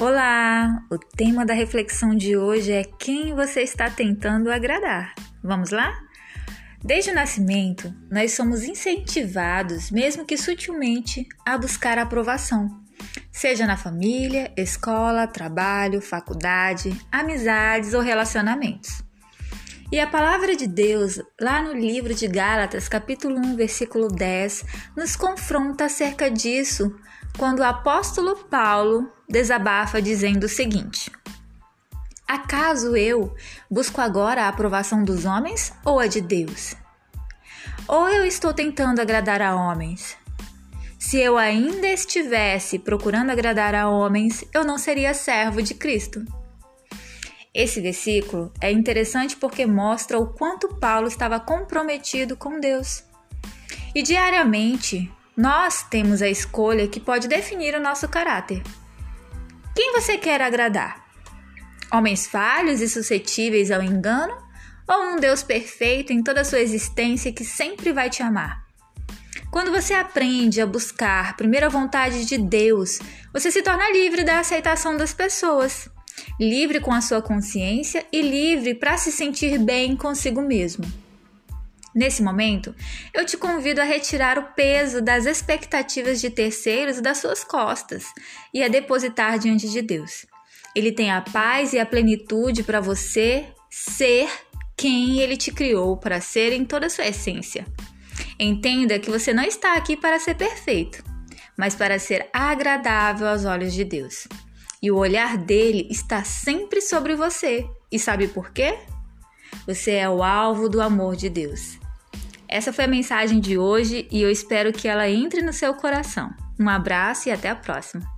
Olá! O tema da reflexão de hoje é quem você está tentando agradar. Vamos lá? Desde o nascimento, nós somos incentivados, mesmo que sutilmente, a buscar a aprovação, seja na família, escola, trabalho, faculdade, amizades ou relacionamentos. E a palavra de Deus, lá no livro de Gálatas, capítulo 1, versículo 10, nos confronta acerca disso, quando o apóstolo Paulo desabafa dizendo o seguinte: Acaso eu busco agora a aprovação dos homens ou a de Deus? Ou eu estou tentando agradar a homens? Se eu ainda estivesse procurando agradar a homens, eu não seria servo de Cristo. Esse versículo é interessante porque mostra o quanto Paulo estava comprometido com Deus. E diariamente, nós temos a escolha que pode definir o nosso caráter. Quem você quer agradar? Homens falhos e suscetíveis ao engano? Ou um Deus perfeito em toda a sua existência que sempre vai te amar? Quando você aprende a buscar primeiro a vontade de Deus, você se torna livre da aceitação das pessoas, livre com a sua consciência e livre para se sentir bem consigo mesmo. Nesse momento, eu te convido a retirar o peso das expectativas de terceiros das suas costas e a depositar diante de Deus. Ele tem a paz e a plenitude para você ser quem ele te criou para ser em toda a sua essência. Entenda que você não está aqui para ser perfeito, mas para ser agradável aos olhos de Deus. E o olhar dele está sempre sobre você. E sabe por quê? Você é o alvo do amor de Deus. Essa foi a mensagem de hoje e eu espero que ela entre no seu coração. Um abraço e até a próxima!